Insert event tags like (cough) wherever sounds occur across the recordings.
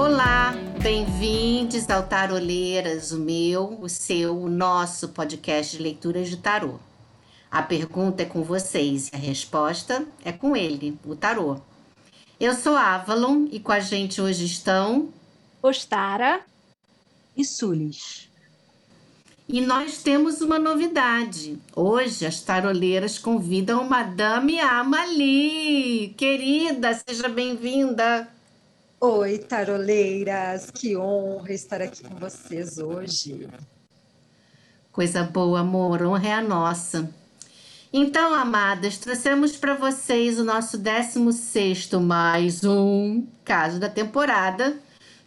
Olá, bem-vindos ao Taroleiras, o meu, o seu, o nosso podcast de leituras de tarô. A pergunta é com vocês e a resposta é com ele, o tarô. Eu sou Avalon e com a gente hoje estão Ostara e Sulis. E nós temos uma novidade. Hoje as taroleiras convidam Madame Amalie. Querida, seja bem-vinda. Oi, taroleiras, que honra estar aqui com vocês hoje. Coisa boa, amor, honra é a nossa. Então, amadas, trouxemos para vocês o nosso 16 mais um caso da temporada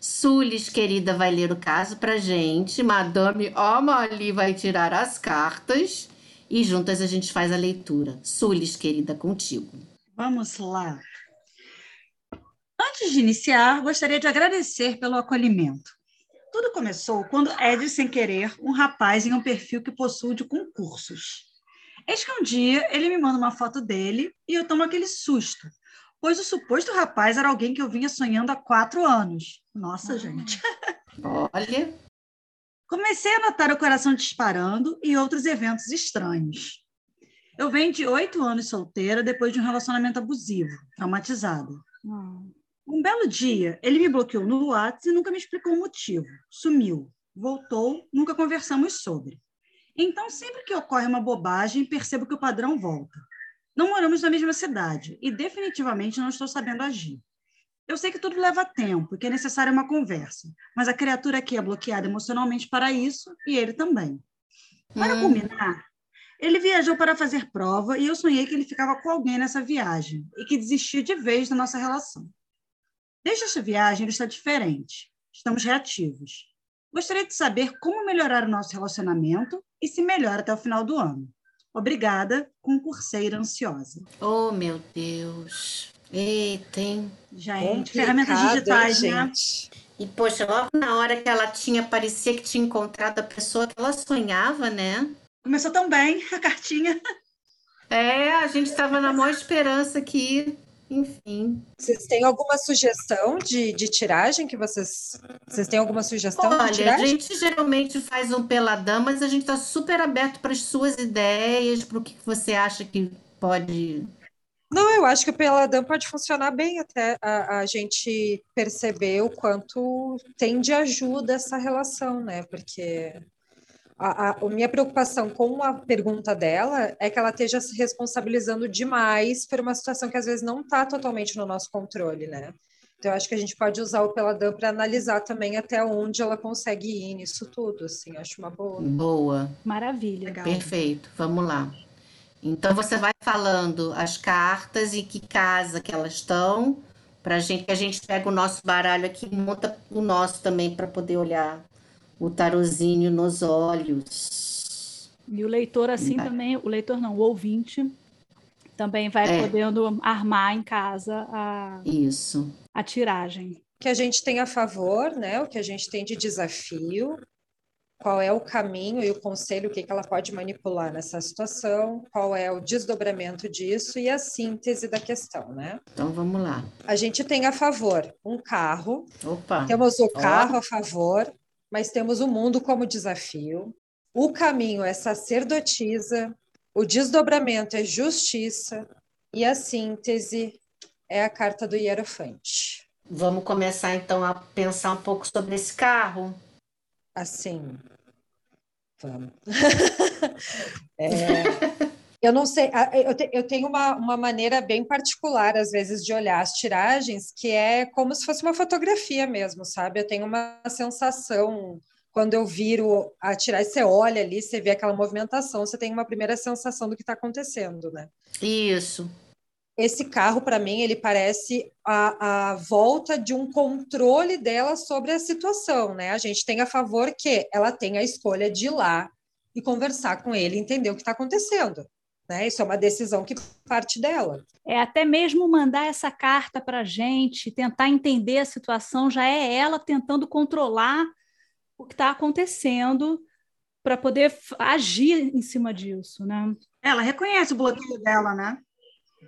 Sulis, querida, vai ler o caso pra gente. Madame Amalie vai tirar as cartas e juntas a gente faz a leitura. Sulis, querida, contigo. Vamos lá. Antes de iniciar, gostaria de agradecer pelo acolhimento. Tudo começou quando Ed, sem querer, um rapaz em um perfil que possui de concursos. Eis que um dia ele me manda uma foto dele e eu tomo aquele susto, pois o suposto rapaz era alguém que eu vinha sonhando há quatro anos. Nossa, gente. (laughs) Olha. Comecei a notar o coração disparando e outros eventos estranhos. Eu venho de oito anos solteira depois de um relacionamento abusivo, traumatizada. Hum. Um belo dia, ele me bloqueou no WhatsApp e nunca me explicou o motivo. Sumiu. Voltou, nunca conversamos sobre. Então, sempre que ocorre uma bobagem, percebo que o padrão volta. Não moramos na mesma cidade e definitivamente não estou sabendo agir. Eu sei que tudo leva tempo e que é necessária uma conversa, mas a criatura aqui é bloqueada emocionalmente para isso e ele também. Para hum. culminar, ele viajou para fazer prova e eu sonhei que ele ficava com alguém nessa viagem e que desistia de vez da nossa relação. Desde essa viagem, ele está diferente. Estamos reativos. Gostaria de saber como melhorar o nosso relacionamento e se melhora até o final do ano. Obrigada, concurseira ansiosa. Oh, meu Deus. Eita, hein? Gente, ferramentas digitais, hein, né? E, poxa, logo na hora que ela tinha, parecia que tinha encontrado a pessoa que ela sonhava, né? Começou tão bem a cartinha. É, a gente estava na maior esperança que enfim. Vocês têm alguma sugestão de, de tiragem que vocês. Vocês têm alguma sugestão Olha, de tiragem? A gente geralmente faz um peladão, mas a gente está super aberto para as suas ideias, para o que você acha que pode. Não, eu acho que o peladão pode funcionar bem até a, a gente perceber o quanto tem de ajuda essa relação, né? Porque a, a, a, minha preocupação com a pergunta dela é que ela esteja se responsabilizando demais por uma situação que às vezes não está totalmente no nosso controle, né? Então, eu acho que a gente pode usar o Peladão para analisar também até onde ela consegue ir nisso tudo, assim, acho uma boa. Boa. Maravilha. Legal. Perfeito, vamos lá. Então, você vai falando as cartas e que casa que elas estão, para gente, que a gente pega o nosso baralho aqui e monta o nosso também para poder olhar o tarozinho nos olhos. E o leitor, assim vai. também, o leitor não, o ouvinte, também vai é. podendo armar em casa a, Isso. a tiragem. Que a gente tem a favor, né? O que a gente tem de desafio, qual é o caminho e o conselho, o que, que ela pode manipular nessa situação, qual é o desdobramento disso e a síntese da questão, né? Então vamos lá. A gente tem a favor um carro. Opa. Temos o carro Ó. a favor, mas temos o mundo como desafio. O caminho é sacerdotisa, o desdobramento é justiça e a síntese é a carta do Hierofante. Vamos começar então a pensar um pouco sobre esse carro? Assim, vamos. (laughs) é, eu não sei, eu tenho uma, uma maneira bem particular, às vezes, de olhar as tiragens, que é como se fosse uma fotografia mesmo, sabe? Eu tenho uma sensação, quando eu viro a tiragem, você olha ali, você vê aquela movimentação, você tem uma primeira sensação do que está acontecendo, né? Isso. Esse carro, para mim, ele parece a, a volta de um controle dela sobre a situação, né? A gente tem a favor que ela tenha a escolha de ir lá e conversar com ele, entender o que está acontecendo. Né? Isso é uma decisão que parte dela. É até mesmo mandar essa carta para a gente, tentar entender a situação, já é ela tentando controlar o que está acontecendo para poder agir em cima disso, né? Ela reconhece o bloqueio dela, né?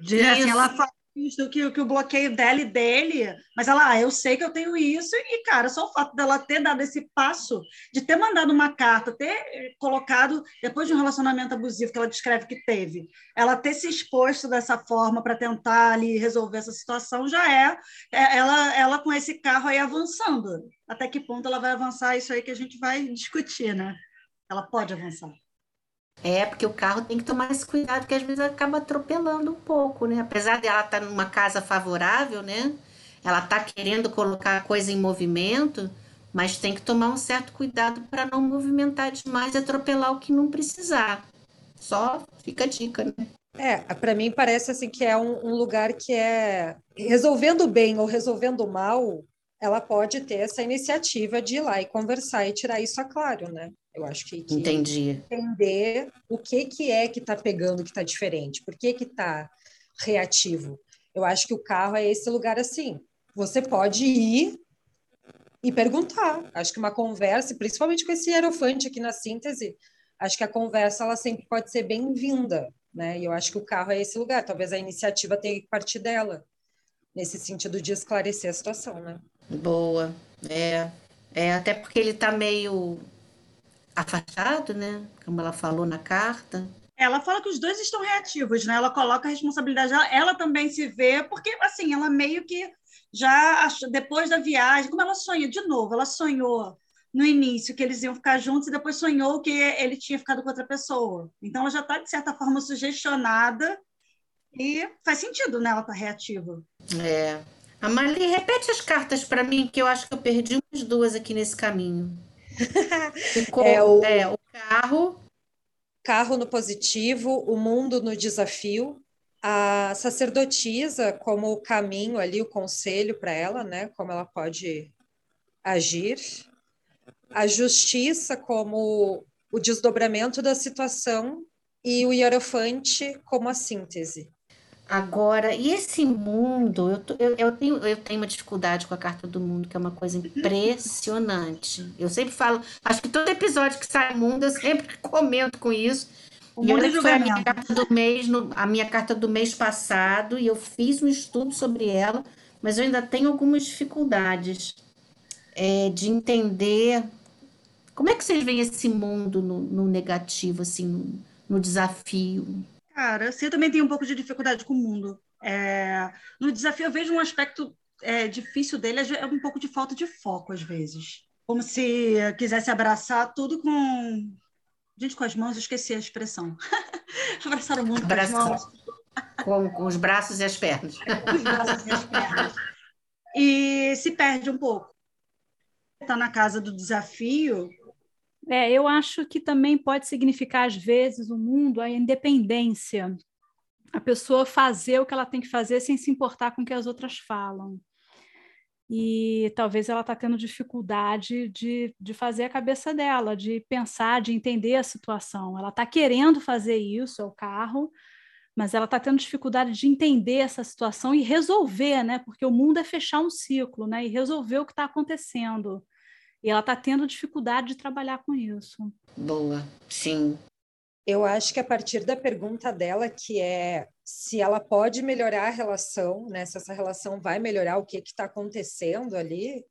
De, assim, ela fala, do que, que o bloqueio dela e dele, mas ela, ah, eu sei que eu tenho isso, e, cara, só o fato dela ter dado esse passo, de ter mandado uma carta, ter eh, colocado, depois de um relacionamento abusivo que ela descreve que teve, ela ter se exposto dessa forma para tentar ali resolver essa situação, já é, é ela, ela com esse carro aí avançando. Até que ponto ela vai avançar, isso aí que a gente vai discutir, né? Ela pode avançar. É, porque o carro tem que tomar esse cuidado, que às vezes acaba atropelando um pouco, né? Apesar de ela estar tá numa casa favorável, né? Ela está querendo colocar a coisa em movimento, mas tem que tomar um certo cuidado para não movimentar demais e atropelar o que não precisar. Só fica a dica, né? É, para mim parece assim que é um, um lugar que é resolvendo bem ou resolvendo mal, ela pode ter essa iniciativa de ir lá e conversar e tirar isso a claro, né? Eu acho que, que Entendi. entender o que, que é que está pegando que está diferente, por que que está reativo. Eu acho que o carro é esse lugar assim. Você pode ir e perguntar. Acho que uma conversa, principalmente com esse hierofante aqui na síntese, acho que a conversa ela sempre pode ser bem-vinda, né? E eu acho que o carro é esse lugar. Talvez a iniciativa tenha que partir dela, nesse sentido de esclarecer a situação, né? Boa. É, é até porque ele está meio afastado, né? Como ela falou na carta. Ela fala que os dois estão reativos, né? Ela coloca a responsabilidade dela, ela também se vê, porque assim, ela meio que já depois da viagem, como ela sonha de novo, ela sonhou no início que eles iam ficar juntos e depois sonhou que ele tinha ficado com outra pessoa. Então ela já está de certa forma sugestionada e faz sentido, né? Ela tá reativa. É. A Marli, repete as cartas para mim, que eu acho que eu perdi umas duas aqui nesse caminho. (laughs) Ficou, é, o, é, o carro. Carro no positivo, o mundo no desafio, a sacerdotisa como o caminho ali, o conselho para ela, né? Como ela pode agir. A justiça como o desdobramento da situação e o hierofante como a síntese. Agora, e esse mundo, eu, eu, eu, tenho, eu tenho uma dificuldade com a carta do mundo, que é uma coisa impressionante. Eu sempre falo, acho que todo episódio que sai mundo, eu sempre (laughs) comento com isso. O e olha que foi a minha carta do mês, no, a minha carta do mês passado, e eu fiz um estudo sobre ela, mas eu ainda tenho algumas dificuldades é, de entender como é que vocês veem esse mundo no, no negativo, assim, no, no desafio. Cara, assim, eu também tenho um pouco de dificuldade com o mundo. É, no desafio, eu vejo um aspecto é, difícil dele, é um pouco de falta de foco, às vezes. Como se quisesse abraçar tudo com. Gente, com as mãos, eu esqueci a expressão. (laughs) Abraçar o mundo com as mãos. Com, com os braços e as pernas. (laughs) os braços e as pernas. E se perde um pouco. Está na casa do desafio, é, eu acho que também pode significar, às vezes, o mundo, a independência. A pessoa fazer o que ela tem que fazer sem se importar com o que as outras falam. E talvez ela está tendo dificuldade de, de fazer a cabeça dela, de pensar, de entender a situação. Ela está querendo fazer isso, é o carro, mas ela está tendo dificuldade de entender essa situação e resolver, né? Porque o mundo é fechar um ciclo, né? E resolver o que está acontecendo. E ela está tendo dificuldade de trabalhar com isso. Boa, sim. Eu acho que a partir da pergunta dela, que é se ela pode melhorar a relação, né? se essa relação vai melhorar, o que está acontecendo ali,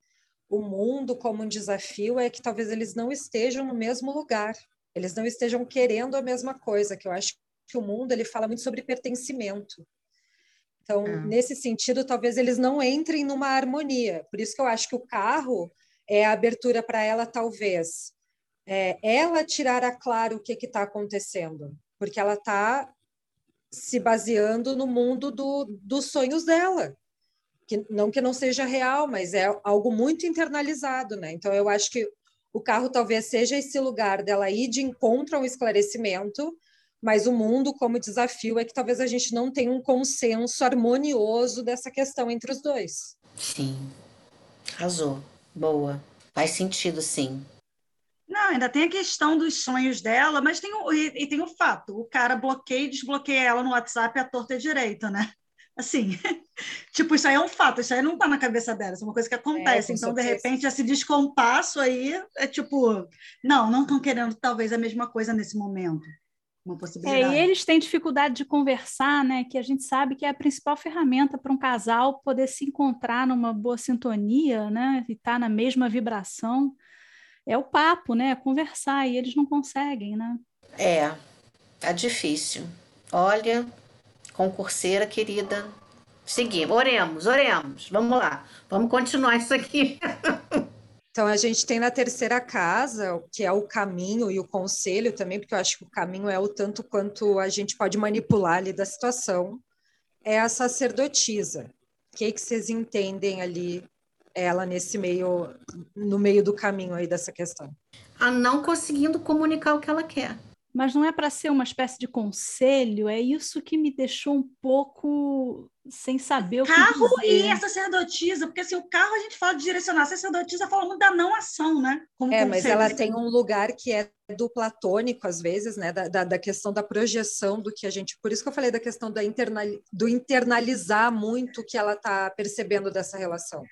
o mundo como um desafio é que talvez eles não estejam no mesmo lugar, eles não estejam querendo a mesma coisa, que eu acho que o mundo ele fala muito sobre pertencimento. Então, ah. nesse sentido, talvez eles não entrem numa harmonia. Por isso que eu acho que o carro é a abertura para ela, talvez, é, ela tirar a claro o que está acontecendo, porque ela está se baseando no mundo do, dos sonhos dela. Que, não que não seja real, mas é algo muito internalizado, né? Então, eu acho que o carro talvez seja esse lugar dela ir de encontro ao esclarecimento, mas o mundo como desafio é que talvez a gente não tenha um consenso harmonioso dessa questão entre os dois. Sim, arrasou. Boa. Faz sentido, sim. Não, ainda tem a questão dos sonhos dela, mas tem o, e, e tem o fato: o cara bloqueia e desbloqueia ela no WhatsApp a torta e direita, né? Assim, (laughs) tipo, isso aí é um fato, isso aí não tá na cabeça dela, isso é uma coisa que acontece. É, então, de repente, esse descompasso aí é tipo, não, não estão querendo talvez a mesma coisa nesse momento. Uma possibilidade. É, e eles têm dificuldade de conversar, né? Que a gente sabe que é a principal ferramenta para um casal poder se encontrar numa boa sintonia, né? E estar tá na mesma vibração. É o papo, né? É conversar, e eles não conseguem, né? É, tá difícil. Olha, concurseira querida. Seguimos, oremos, oremos. Vamos lá, vamos continuar isso aqui. (laughs) Então, a gente tem na terceira casa, que é o caminho e o conselho também, porque eu acho que o caminho é o tanto quanto a gente pode manipular ali da situação, é a sacerdotisa. O que, que vocês entendem ali, ela nesse meio, no meio do caminho aí dessa questão? A não conseguindo comunicar o que ela quer mas não é para ser uma espécie de conselho, é isso que me deixou um pouco sem saber o carro que dizer. e a sacerdotisa, porque assim, o carro a gente fala de direcionar, a sacerdotisa fala muito da não ação, né? Como é, mas ela tem um lugar que é do platônico, às vezes, né? Da, da, da, questão da projeção do que a gente. Por isso que eu falei da questão da internal, do internalizar muito o que ela está percebendo dessa relação.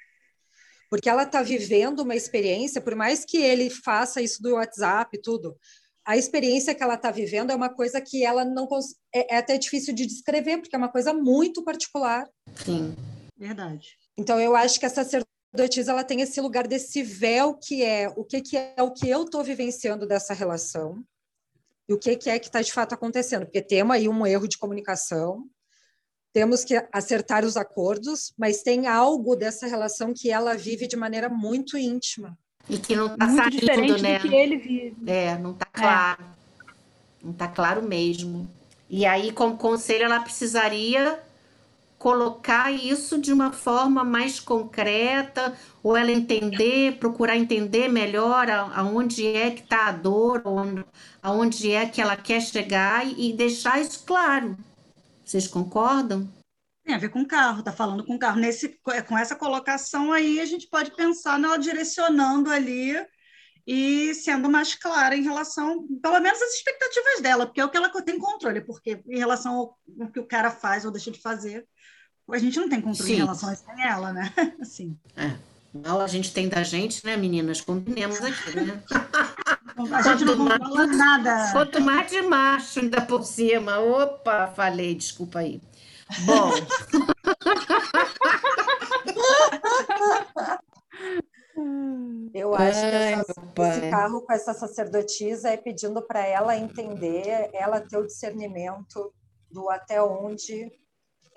Porque ela está vivendo uma experiência, por mais que ele faça isso do WhatsApp e tudo, a experiência que ela está vivendo é uma coisa que ela não é, é, até difícil de descrever porque é uma coisa muito particular. Sim, verdade. Então eu acho que a sacerdotisa ela tem esse lugar desse véu que é o que, que é o que eu estou vivenciando dessa relação e o que, que é que está de fato acontecendo, porque temos aí um erro de comunicação, temos que acertar os acordos, mas tem algo dessa relação que ela vive de maneira muito íntima. E que não está saindo, diferente né? Do que ele vive. É, não está claro. É. Não está claro mesmo. E aí, como conselho, ela precisaria colocar isso de uma forma mais concreta, ou ela entender, procurar entender melhor aonde é que está a dor, aonde é que ela quer chegar e deixar isso claro. Vocês concordam? Tem a ver com o carro, está falando com o carro. Nesse, com essa colocação aí, a gente pode pensar nela direcionando ali e sendo mais clara em relação, pelo menos, às expectativas dela, porque é o que ela tem controle, porque em relação ao que o cara faz ou deixa de fazer, a gente não tem controle Sim. em relação a isso sem ela, né? (laughs) Assim. É. Mal a gente tem da gente, né, meninas? Combinemos aqui, né? A gente não controla nada. Quanto mais de macho ainda por cima. Opa, falei, desculpa aí. Bom. Eu acho que essa, esse carro com essa sacerdotisa é pedindo para ela entender, ela ter o discernimento do até onde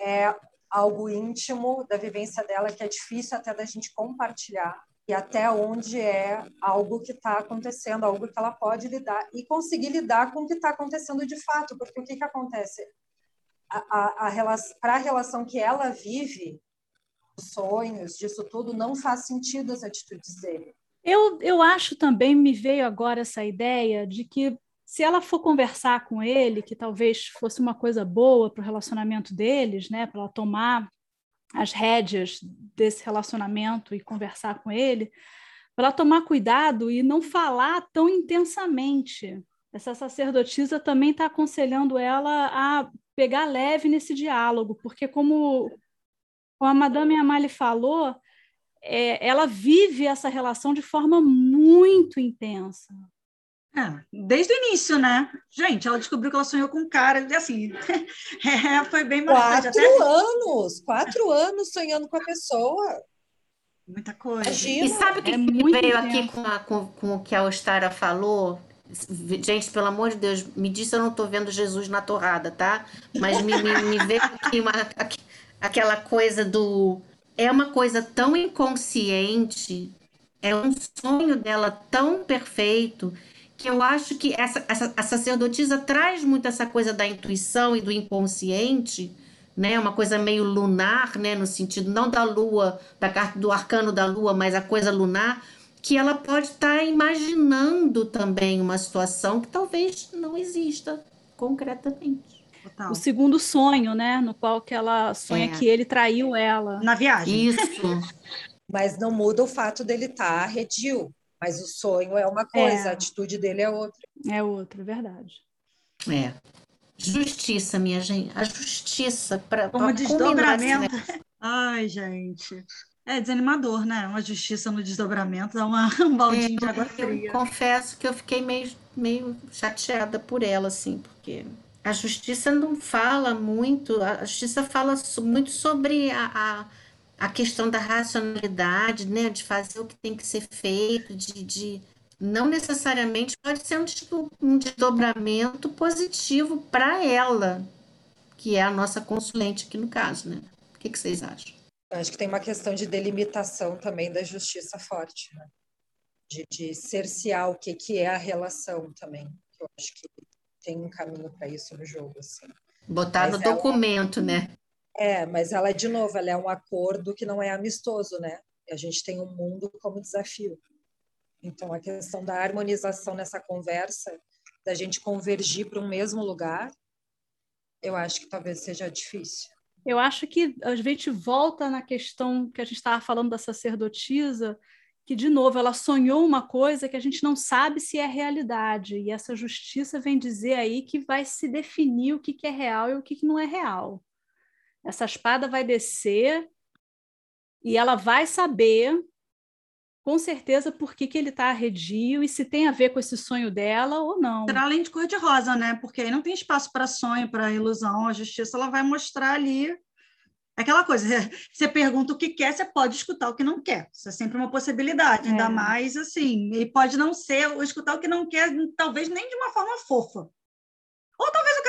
é algo íntimo da vivência dela que é difícil até da gente compartilhar e até onde é algo que está acontecendo, algo que ela pode lidar e conseguir lidar com o que está acontecendo de fato, porque o que, que acontece? A, a, a para a relação que ela vive, os sonhos, disso tudo, não faz sentido as atitudes dele. Eu, eu acho também, me veio agora essa ideia de que se ela for conversar com ele, que talvez fosse uma coisa boa para o relacionamento deles, né, para ela tomar as rédeas desse relacionamento e conversar com ele, para ela tomar cuidado e não falar tão intensamente. Essa sacerdotisa também está aconselhando ela a pegar leve nesse diálogo, porque como, como a Madame Amalie falou, é, ela vive essa relação de forma muito intensa. É, desde o início, né? Gente, ela descobriu que ela sonhou com um cara, assim, (laughs) é, foi bem marcante. Quatro até... anos, quatro anos sonhando com a pessoa. Muita coisa. Imagina. E sabe o que, é que veio aqui com, a, com, com o que a Ostara falou? Gente, pelo amor de Deus, me disse eu não estou vendo Jesus na torrada, tá? Mas me, me, me veio aqui uma, aquela coisa do. É uma coisa tão inconsciente, é um sonho dela tão perfeito, que eu acho que essa, essa, a sacerdotisa traz muito essa coisa da intuição e do inconsciente, né? Uma coisa meio lunar, né? No sentido não da lua, da carta do arcano da lua, mas a coisa lunar que ela pode estar tá imaginando também uma situação que talvez não exista concretamente. Total. O segundo sonho, né, no qual que ela sonha é. que ele traiu ela. Na viagem. Isso. (laughs) Mas não muda o fato dele estar tá arredio. Mas o sonho é uma coisa, é. a atitude dele é outra. É outra, é verdade. É. Justiça, minha gente. A justiça para Como desdobramento. (laughs) Ai, gente. É desanimador, né? Uma justiça no desdobramento, dá uma, (laughs) um baldinho é, de água fria. Eu confesso que eu fiquei meio, meio chateada por ela, assim, porque a justiça não fala muito, a justiça fala muito sobre a, a, a questão da racionalidade, né? De fazer o que tem que ser feito, de, de não necessariamente pode ser um, um desdobramento positivo para ela, que é a nossa consulente aqui no caso, né? O que, que vocês acham? Acho que tem uma questão de delimitação também da justiça forte, né? de, de cercear o que, que é a relação também. Eu acho que tem um caminho para isso no jogo. Assim. Botar mas no ela... documento, né? É, mas ela, de novo, ela é um acordo que não é amistoso, né? A gente tem um mundo como desafio. Então, a questão da harmonização nessa conversa, da gente convergir para um mesmo lugar, eu acho que talvez seja difícil. Eu acho que a gente volta na questão que a gente estava falando da sacerdotisa, que, de novo, ela sonhou uma coisa que a gente não sabe se é realidade. E essa justiça vem dizer aí que vai se definir o que, que é real e o que, que não é real. Essa espada vai descer e ela vai saber, com certeza, por que, que ele está arredio e se tem a ver com esse sonho dela ou não. Será além de cor-de-rosa, né? Porque aí não tem espaço para sonho, para ilusão. A justiça ela vai mostrar ali Aquela coisa, você pergunta o que quer, você pode escutar o que não quer. Isso é sempre uma possibilidade, é. ainda mais assim. E pode não ser, ou escutar o que não quer, talvez nem de uma forma fofa.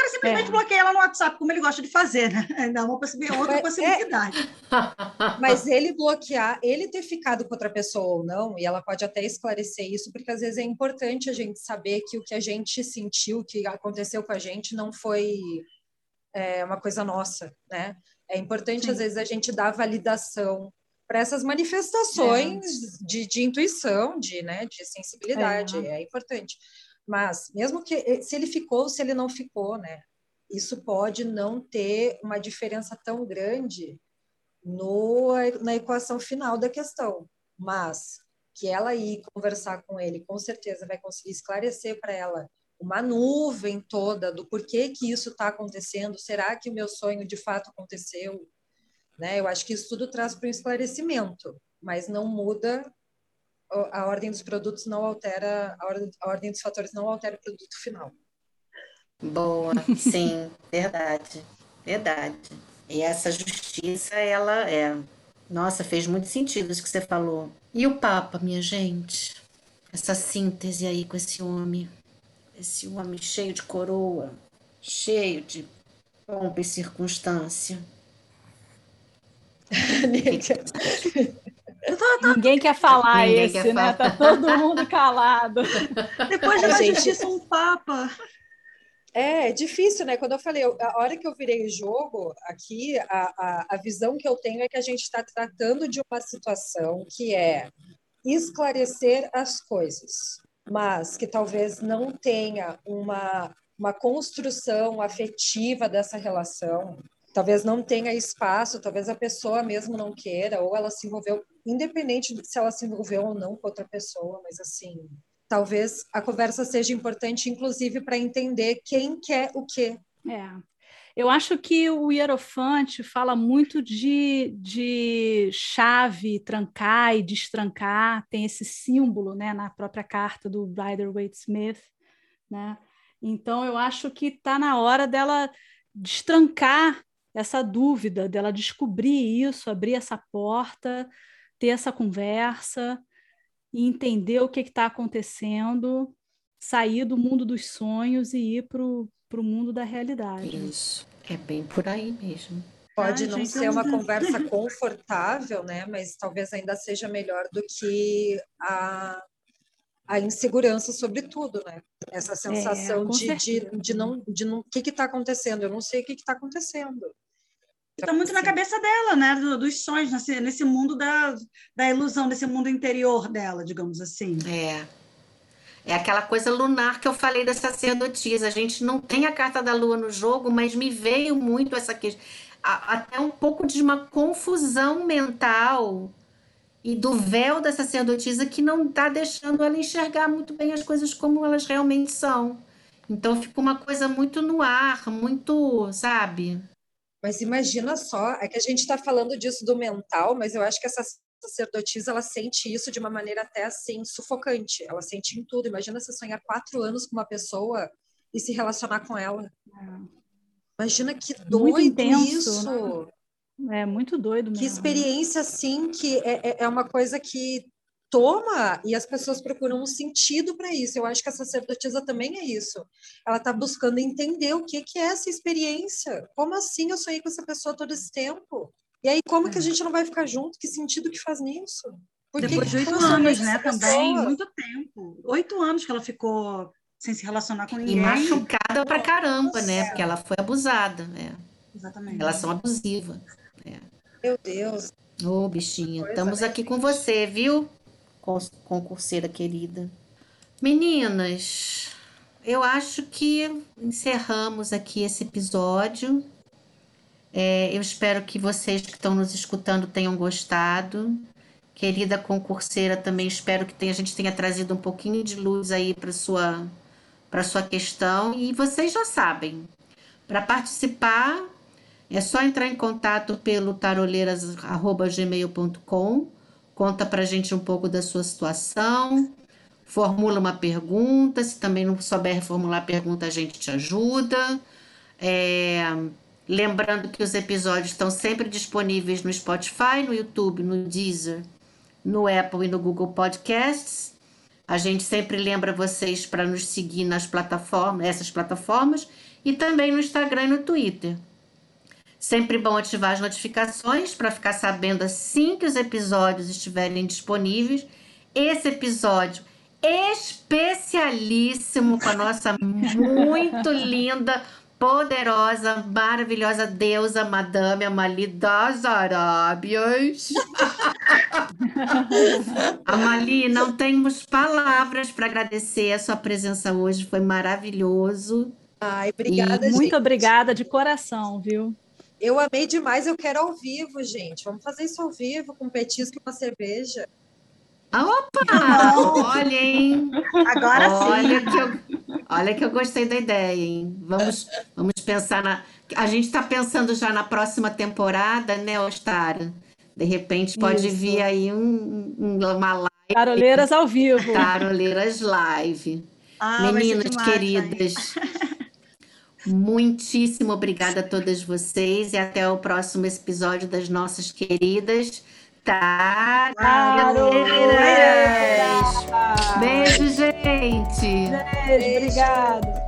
Simplesmente é. bloqueie ela no WhatsApp, como ele gosta de fazer, né? Ainda uma possibilidade, outra é possibilidade. É... (laughs) Mas ele bloquear, ele ter ficado com outra pessoa ou não, e ela pode até esclarecer isso, porque às vezes é importante a gente saber que o que a gente sentiu, que aconteceu com a gente, não foi é, uma coisa nossa, né? É importante, Sim. às vezes, a gente dar validação para essas manifestações é. de, de, intuição, de, né, de sensibilidade, é. é. importante. Mas, mesmo que eh, se ele ficou ou se ele não ficou, né, isso pode não ter uma diferença tão grande no, na equação final da questão. Mas que ela ir conversar com ele, com certeza vai conseguir esclarecer para ela uma nuvem toda do porquê que isso está acontecendo, será que o meu sonho de fato aconteceu? Né? Eu acho que isso tudo traz para um esclarecimento, mas não muda a ordem dos produtos, não altera a ordem, a ordem dos fatores, não altera o produto final. Boa, (laughs) sim, verdade, verdade. E essa justiça, ela é, nossa, fez muito sentido isso que você falou. E o Papa, minha gente, essa síntese aí com esse homem esse homem cheio de coroa, cheio de pompa e circunstância. (laughs) (laughs) Ninguém quer falar Ninguém esse, quer né? Falar. Tá todo mundo calado. (laughs) Depois da gente... justiça, um papa. É, é difícil, né? Quando eu falei, a hora que eu virei o jogo, aqui, a, a, a visão que eu tenho é que a gente está tratando de uma situação que é esclarecer as coisas mas que talvez não tenha uma, uma construção afetiva dessa relação, talvez não tenha espaço, talvez a pessoa mesmo não queira, ou ela se envolveu, independente de se ela se envolveu ou não com outra pessoa, mas assim, talvez a conversa seja importante, inclusive, para entender quem quer o quê. É. Eu acho que o Hierofante fala muito de, de chave, trancar e destrancar, tem esse símbolo né, na própria carta do Rider Waite Smith. Né? Então, eu acho que está na hora dela destrancar essa dúvida, dela descobrir isso, abrir essa porta, ter essa conversa e entender o que está acontecendo, sair do mundo dos sonhos e ir para o para o mundo da realidade. Isso, é bem por aí mesmo. Pode ah, não gente, ser uma conversa (laughs) confortável, né? Mas talvez ainda seja melhor do que a, a insegurança sobre tudo, né? Essa é, sensação é, de, de, de, não, de não, o que está acontecendo? Eu não sei o que está acontecendo. Está muito na cabeça dela, né? Do, dos sonhos, nesse, nesse mundo da, da ilusão, desse mundo interior dela, digamos assim. É. É aquela coisa lunar que eu falei da sacerdotisa. A gente não tem a carta da lua no jogo, mas me veio muito essa questão. Até um pouco de uma confusão mental e do véu da sacerdotisa que não está deixando ela enxergar muito bem as coisas como elas realmente são. Então fica uma coisa muito no ar, muito, sabe? Mas imagina só, é que a gente está falando disso do mental, mas eu acho que essa sacerdotisa ela sente isso de uma maneira até assim sufocante. Ela sente em tudo. Imagina você sonhar quatro anos com uma pessoa e se relacionar com ela. É. Imagina que doido intenso, isso. Né? É muito doido mesmo. Que experiência assim que é, é, é uma coisa que toma e as pessoas procuram um sentido para isso. Eu acho que a sacerdotisa também é isso. Ela está buscando entender o que, que é essa experiência. Como assim eu sonhei com essa pessoa todo esse tempo? E aí, como que a é. gente não vai ficar junto? Que sentido que faz nisso? Porque Depois de oito anos, né, também, muito tempo. Oito anos que ela ficou sem se relacionar com ninguém. E machucada pra caramba, né? Porque ela foi abusada, né? Exatamente. Relação abusiva. Meu Deus. Ô, oh, bichinha, estamos aqui com você, viu? Concurseira querida. Meninas, eu acho que encerramos aqui esse episódio. É, eu espero que vocês que estão nos escutando tenham gostado. Querida concurseira, também espero que tenha, a gente tenha trazido um pouquinho de luz aí para sua para sua questão e vocês já sabem. Para participar é só entrar em contato pelo taroleiras@gmail.com. Conta para a gente um pouco da sua situação, formula uma pergunta. Se também não souber formular pergunta, a gente te ajuda. É, Lembrando que os episódios estão sempre disponíveis no Spotify, no YouTube, no Deezer, no Apple e no Google Podcasts. A gente sempre lembra vocês para nos seguir nas plataformas, essas plataformas, e também no Instagram e no Twitter. Sempre bom ativar as notificações para ficar sabendo assim que os episódios estiverem disponíveis. Esse episódio especialíssimo com a nossa muito linda poderosa, maravilhosa deusa Madame Amali das Arábias. (laughs) Amali, não temos palavras para agradecer a sua presença hoje, foi maravilhoso. Ai, obrigada, e Muito obrigada de coração, viu? Eu amei demais, eu quero ao vivo, gente. Vamos fazer isso ao vivo, com um petisco e uma cerveja. Opa! (laughs) Olha, hein? Agora olha sim. Que eu, olha que eu gostei da ideia, hein? Vamos, vamos pensar na. A gente está pensando já na próxima temporada, né, Ostara? De repente pode Isso. vir aí um, um, uma live. Taroleiras ao vivo. Taroleiras live. Ah, Meninas queridas, muitíssimo obrigada a todas vocês e até o próximo episódio das nossas queridas Taroleiras. Beijo, gente. Beijo, obrigada.